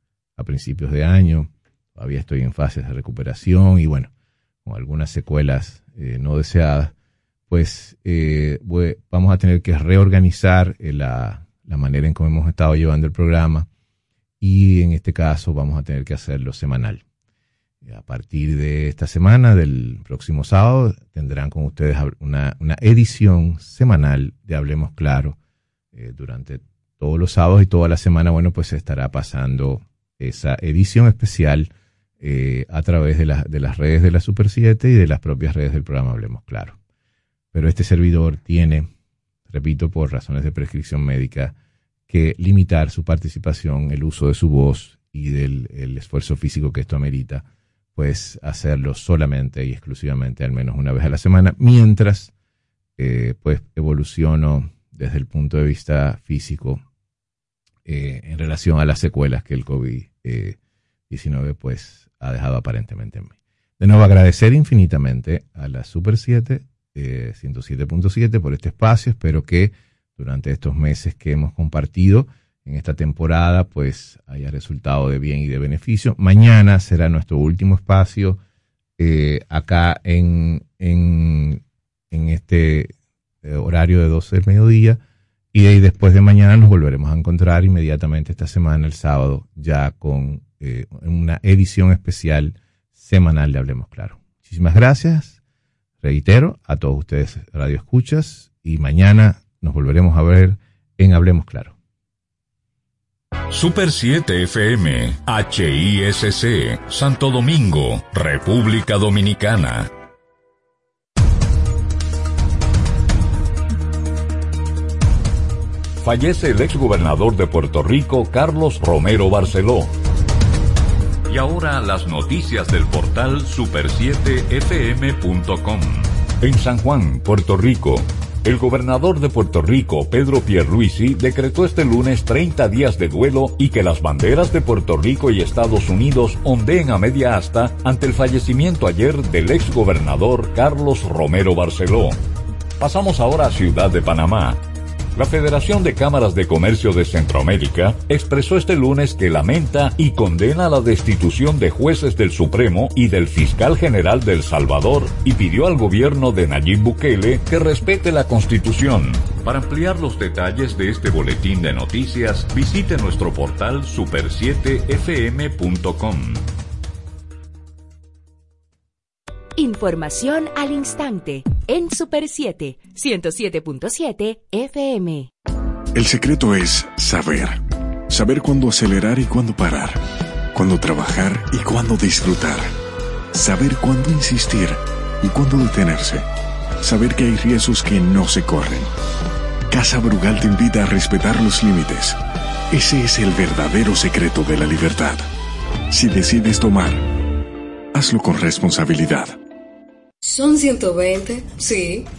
principios de año, todavía estoy en fases de recuperación y bueno, con algunas secuelas eh, no deseadas, pues eh, vamos a tener que reorganizar la, la manera en cómo hemos estado llevando el programa y en este caso vamos a tener que hacerlo semanal. A partir de esta semana, del próximo sábado, tendrán con ustedes una, edición semanal de Hablemos Claro. Eh, durante todos los sábados y toda la semana, bueno, pues se estará pasando esa edición especial eh, a través de, de las redes de la Super 7 y de las propias redes del programa Hablemos Claro. Pero este servidor tiene, repito, por razones de prescripción médica, que limitar su participación, el uso de su voz y del el esfuerzo físico que esto amerita pues hacerlo solamente y exclusivamente al menos una vez a la semana, mientras eh, pues evoluciono desde el punto de vista físico eh, en relación a las secuelas que el COVID-19 pues ha dejado aparentemente en mí. De nuevo agradecer infinitamente a la Super 7, 107.7 eh, por este espacio. Espero que durante estos meses que hemos compartido en esta temporada pues haya resultado de bien y de beneficio. Mañana será nuestro último espacio eh, acá en, en, este eh, horario de 12 del mediodía y después de mañana nos volveremos a encontrar inmediatamente esta semana, el sábado, ya con eh, una edición especial semanal de Hablemos Claro. Muchísimas gracias. Reitero a todos ustedes Radio Escuchas y mañana nos volveremos a ver en Hablemos Claro. Super 7 FM, HISC, Santo Domingo, República Dominicana. Fallece el exgobernador de Puerto Rico, Carlos Romero Barceló. Y ahora las noticias del portal super7fm.com. En San Juan, Puerto Rico, el gobernador de Puerto Rico, Pedro Pierluisi, decretó este lunes 30 días de duelo y que las banderas de Puerto Rico y Estados Unidos ondeen a media asta ante el fallecimiento ayer del ex gobernador Carlos Romero Barceló. Pasamos ahora a Ciudad de Panamá, la Federación de Cámaras de Comercio de Centroamérica expresó este lunes que lamenta y condena la destitución de jueces del Supremo y del fiscal general del Salvador y pidió al gobierno de Nayib Bukele que respete la Constitución. Para ampliar los detalles de este boletín de noticias, visite nuestro portal super7fm.com. Información al instante en Super 7, 107.7 FM. El secreto es saber. Saber cuándo acelerar y cuándo parar. Cuándo trabajar y cuándo disfrutar. Saber cuándo insistir y cuándo detenerse. Saber que hay riesgos que no se corren. Casa Brugal te invita a respetar los límites. Ese es el verdadero secreto de la libertad. Si decides tomar, hazlo con responsabilidad. Son 120, sí,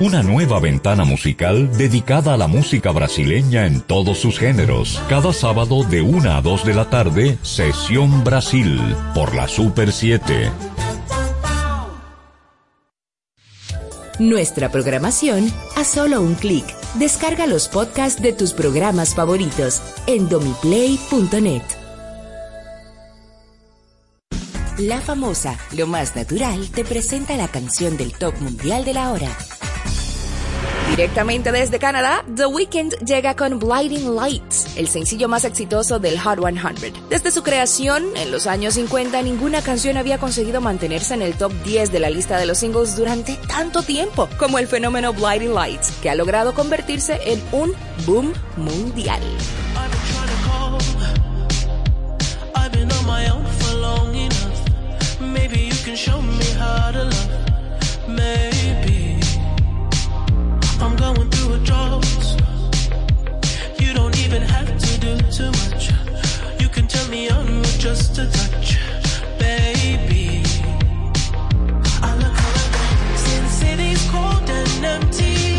Una nueva ventana musical dedicada a la música brasileña en todos sus géneros. Cada sábado de 1 a 2 de la tarde, Sesión Brasil, por la Super 7. Nuestra programación a solo un clic. Descarga los podcasts de tus programas favoritos en domiplay.net. La famosa, lo más natural, te presenta la canción del top mundial de la hora. Directamente desde Canadá, The Weeknd llega con Blinding Lights, el sencillo más exitoso del Hot 100. Desde su creación, en los años 50, ninguna canción había conseguido mantenerse en el top 10 de la lista de los singles durante tanto tiempo, como el fenómeno Blinding Lights, que ha logrado convertirse en un boom mundial. Too much. You can turn me on with just a touch, baby. I look around since city's cold and empty.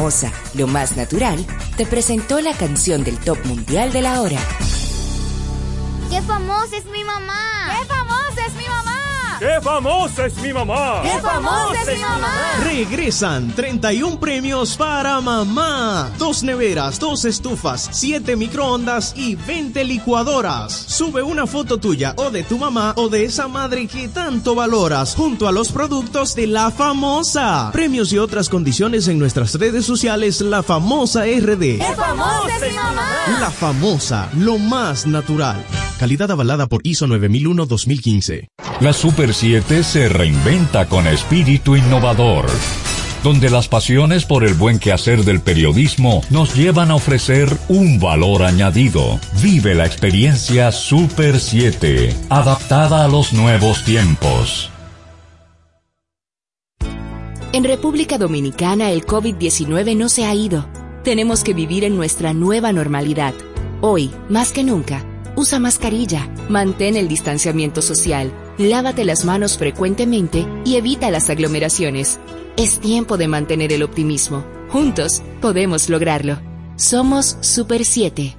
Famosa, lo más natural, te presentó la canción del top mundial de la hora. ¡Qué famosa es mi mamá! ¡Qué famosa es mi mamá! ¡Qué famosa es mi mamá! ¡Qué famosa es mi mamá! Regresan 31 premios para mamá. Dos neveras, dos estufas, siete microondas y 20 licuadoras. Sube una foto tuya o de tu mamá o de esa madre que tanto valoras junto a los productos de La Famosa. Premios y otras condiciones en nuestras redes sociales La Famosa RD. ¡Qué famosa es mi mamá! La Famosa, lo más natural. Calidad avalada por ISO 9001-2015. La Super 7 se reinventa con espíritu innovador, donde las pasiones por el buen quehacer del periodismo nos llevan a ofrecer un valor añadido. Vive la experiencia Super 7, adaptada a los nuevos tiempos. En República Dominicana el COVID-19 no se ha ido. Tenemos que vivir en nuestra nueva normalidad. Hoy, más que nunca, usa mascarilla, mantén el distanciamiento social, lávate las manos frecuentemente y evita las aglomeraciones. Es tiempo de mantener el optimismo. Juntos podemos lograrlo. Somos Super 7.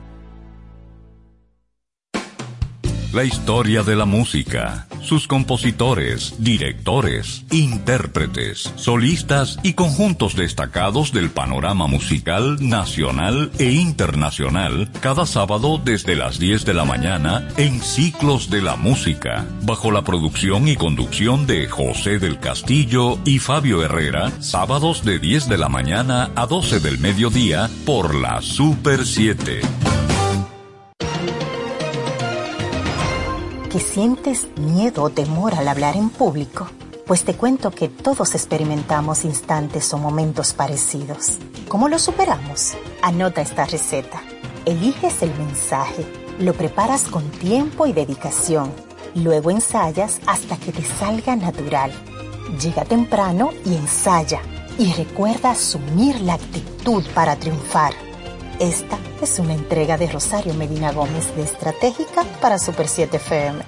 La historia de la música, sus compositores, directores, intérpretes, solistas y conjuntos destacados del panorama musical nacional e internacional, cada sábado desde las 10 de la mañana en Ciclos de la Música, bajo la producción y conducción de José del Castillo y Fabio Herrera, sábados de 10 de la mañana a 12 del mediodía por la Super 7. ¿Que sientes miedo o temor al hablar en público? Pues te cuento que todos experimentamos instantes o momentos parecidos. ¿Cómo lo superamos? Anota esta receta. Eliges el mensaje, lo preparas con tiempo y dedicación. Luego ensayas hasta que te salga natural. Llega temprano y ensaya. Y recuerda asumir la actitud para triunfar. Esta es una entrega de Rosario Medina Gómez de Estratégica para Super 7 FM.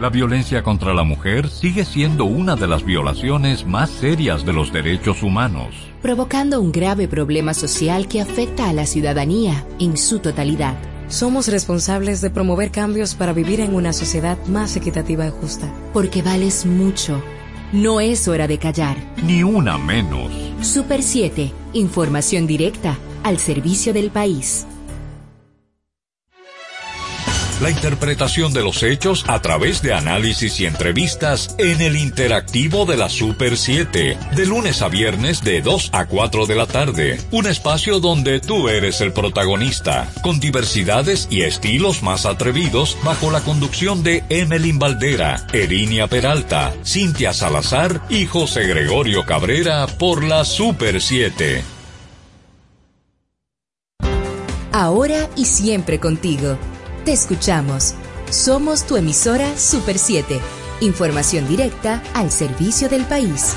La violencia contra la mujer sigue siendo una de las violaciones más serias de los derechos humanos. provocando un grave problema social que afecta a la ciudadanía en su totalidad. Somos responsables de promover cambios para vivir en una sociedad más equitativa y justa. Porque vales mucho. No es hora de callar. Ni una menos. Super 7. Información directa al servicio del país. La interpretación de los hechos a través de análisis y entrevistas en el interactivo de la Super 7, de lunes a viernes de 2 a 4 de la tarde. Un espacio donde tú eres el protagonista, con diversidades y estilos más atrevidos bajo la conducción de Emelin Valdera, Erinia Peralta, Cintia Salazar y José Gregorio Cabrera por la Super 7. Ahora y siempre contigo. Te escuchamos. Somos tu emisora Super 7. Información directa al servicio del país.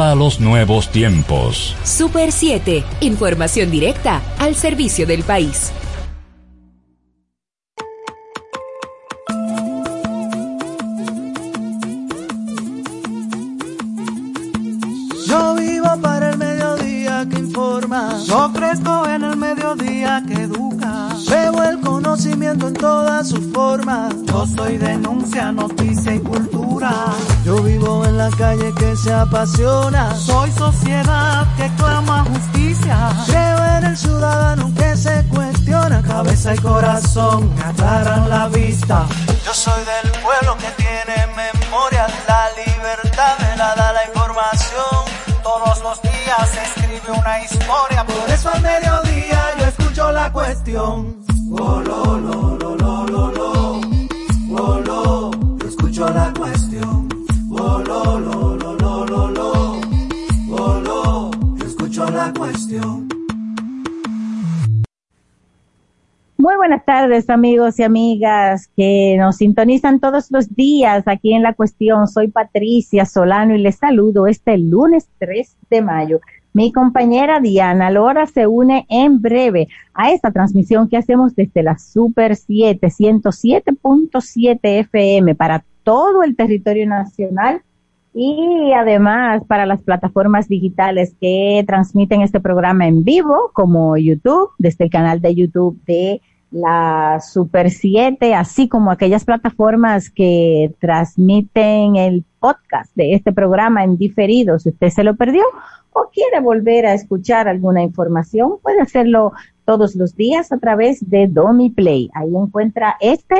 a los nuevos tiempos. Super 7, información directa al servicio del país. Yo vivo para el mediodía que informa. Yo crezco en el mediodía que educa. Conocimiento en todas sus formas. Yo soy denuncia, noticia y cultura. Yo vivo en la calle que se apasiona. Soy sociedad que clama justicia. Creo en el ciudadano que se cuestiona. Cabeza y corazón me aclaran la vista. Yo soy del pueblo que tiene memoria. La libertad me la da la información. Todos los días se escribe una historia. Por eso al mediodía yo escucho la cuestión escucho la cuestión. Muy buenas tardes amigos y amigas que nos sintonizan todos los días aquí en La Cuestión. Soy Patricia Solano y les saludo este lunes 3 de mayo. Mi compañera Diana Lora se une en breve a esta transmisión que hacemos desde la Super 7, 107.7 FM para todo el territorio nacional y además para las plataformas digitales que transmiten este programa en vivo como YouTube, desde el canal de YouTube de la Super 7, así como aquellas plataformas que transmiten el podcast de este programa en diferido, si usted se lo perdió o quiere volver a escuchar alguna información, puede hacerlo todos los días a través de Domi Play. Ahí encuentra este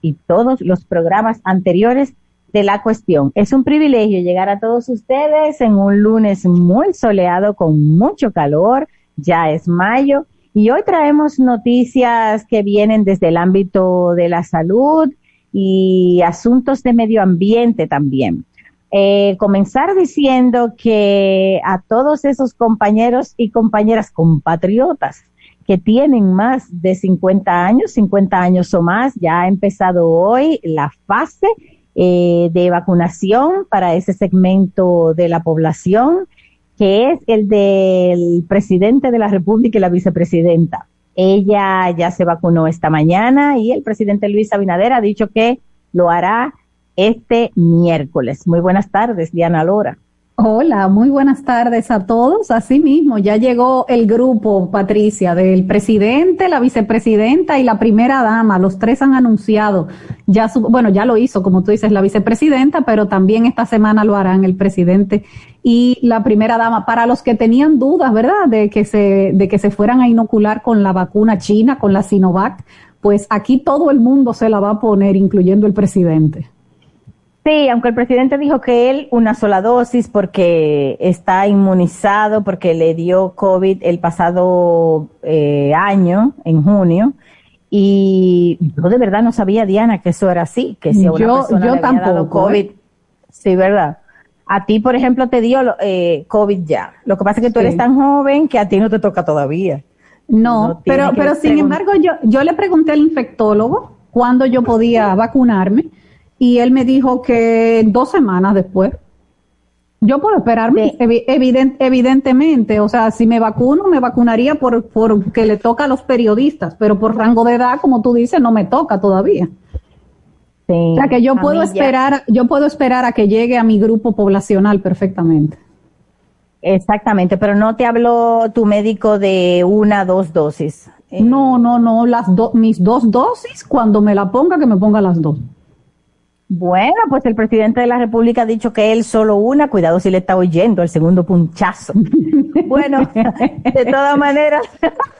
y todos los programas anteriores de la cuestión. Es un privilegio llegar a todos ustedes en un lunes muy soleado con mucho calor, ya es mayo y hoy traemos noticias que vienen desde el ámbito de la salud y asuntos de medio ambiente también. Eh, comenzar diciendo que a todos esos compañeros y compañeras compatriotas que tienen más de 50 años, 50 años o más, ya ha empezado hoy la fase eh, de vacunación para ese segmento de la población que es el del presidente de la República y la vicepresidenta. Ella ya se vacunó esta mañana y el presidente Luis Abinader ha dicho que lo hará este miércoles. Muy buenas tardes, Diana Lora. Hola, muy buenas tardes a todos. Así mismo, ya llegó el grupo, Patricia, del presidente, la vicepresidenta y la primera dama. Los tres han anunciado, ya su, bueno, ya lo hizo, como tú dices, la vicepresidenta, pero también esta semana lo harán el presidente y la primera dama. Para los que tenían dudas, ¿verdad?, de que se, de que se fueran a inocular con la vacuna china, con la Sinovac, pues aquí todo el mundo se la va a poner, incluyendo el presidente. Sí, aunque el presidente dijo que él una sola dosis porque está inmunizado, porque le dio COVID el pasado eh, año, en junio. Y yo de verdad no sabía, Diana, que eso era así, que si a una persona le había dado COVID, ¿eh? sí, ¿verdad? A ti, por ejemplo, te dio eh, COVID ya. Lo que pasa es que tú eres tan joven que a ti no te toca todavía. No, pero, pero sin embargo, yo, yo le pregunté al infectólogo cuándo yo podía vacunarme y él me dijo que dos semanas después. Yo puedo esperarme, evidentemente, o sea, si me vacuno, me vacunaría por, por que le toca a los periodistas, pero por rango de edad, como tú dices, no me toca todavía. o sea que yo puedo esperar, yo puedo esperar a que llegue a mi grupo poblacional perfectamente. Exactamente, pero no te habló tu médico de una, dos dosis. No, no, no, las mis dos dosis, cuando me la ponga, que me ponga las dos. Bueno, pues el presidente de la República ha dicho que él solo una, cuidado si le está oyendo el segundo punchazo. bueno, de todas maneras,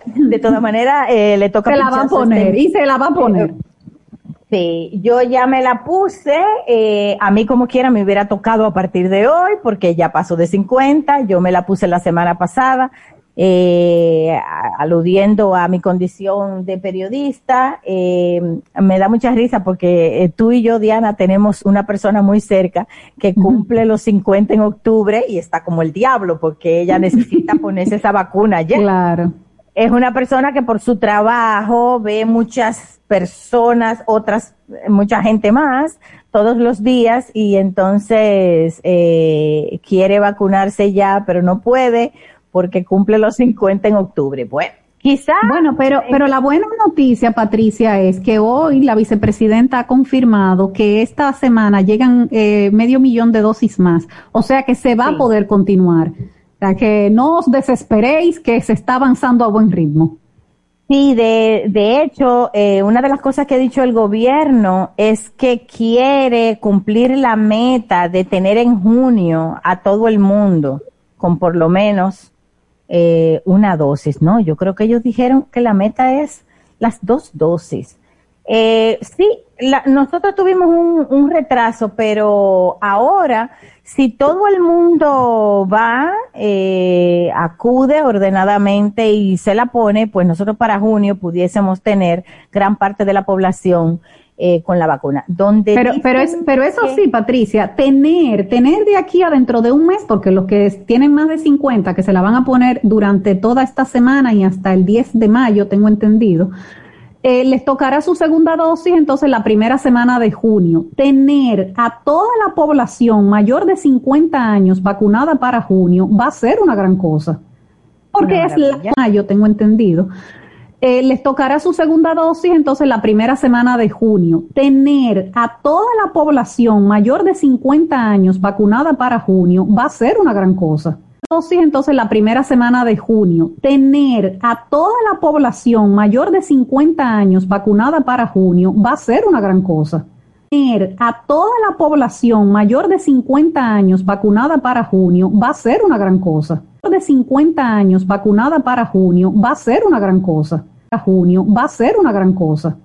de todas maneras, eh, le toca. Se la va a poner, y se la va a poner. Sí, yo ya me la puse, eh, a mí como quiera me hubiera tocado a partir de hoy, porque ya pasó de 50, yo me la puse la semana pasada, eh, aludiendo a mi condición de periodista. Eh, me da mucha risa porque eh, tú y yo, Diana, tenemos una persona muy cerca que cumple los 50 en octubre y está como el diablo porque ella necesita ponerse esa vacuna ya. Claro. Es una persona que por su trabajo ve muchas personas, otras, mucha gente más todos los días y entonces eh, quiere vacunarse ya, pero no puede porque cumple los 50 en octubre. Bueno, quizá. Bueno, pero, pero la buena noticia, Patricia, es que hoy la vicepresidenta ha confirmado que esta semana llegan eh, medio millón de dosis más. O sea que se va a poder continuar. O sea que no os desesperéis que se está avanzando a buen ritmo. Sí, de, de hecho, eh, una de las cosas que ha dicho el gobierno es que quiere cumplir la meta de tener en junio a todo el mundo con por lo menos eh, una dosis, ¿no? Yo creo que ellos dijeron que la meta es las dos dosis. Eh, sí, nosotros tuvimos un, retraso, pero ahora, si todo el mundo va, eh, acude ordenadamente y se la pone, pues nosotros para junio pudiésemos tener gran parte de la población eh, con la vacuna. Donde pero, pero, es, pero eso sí, Patricia, tener, tener de aquí a dentro de un mes, porque los que tienen más de 50, que se la van a poner durante toda esta semana y hasta el 10 de mayo, tengo entendido, eh, les tocará su segunda dosis entonces la primera semana de junio. Tener a toda la población mayor de 50 años vacunada para junio va a ser una gran cosa. Porque es la mayo, tengo entendido. Eh, les tocará su segunda dosis entonces la primera semana de junio. Tener a toda la población mayor de 50 años vacunada para junio va a ser una gran cosa. Dosis entonces la primera semana de junio. Tener a toda la población mayor de 50 años vacunada para junio va a ser una gran cosa. A toda la población mayor de 50 años vacunada para junio va a ser una gran cosa. De 50 años vacunada para junio va a ser una gran cosa junio va a ser una gran cosa.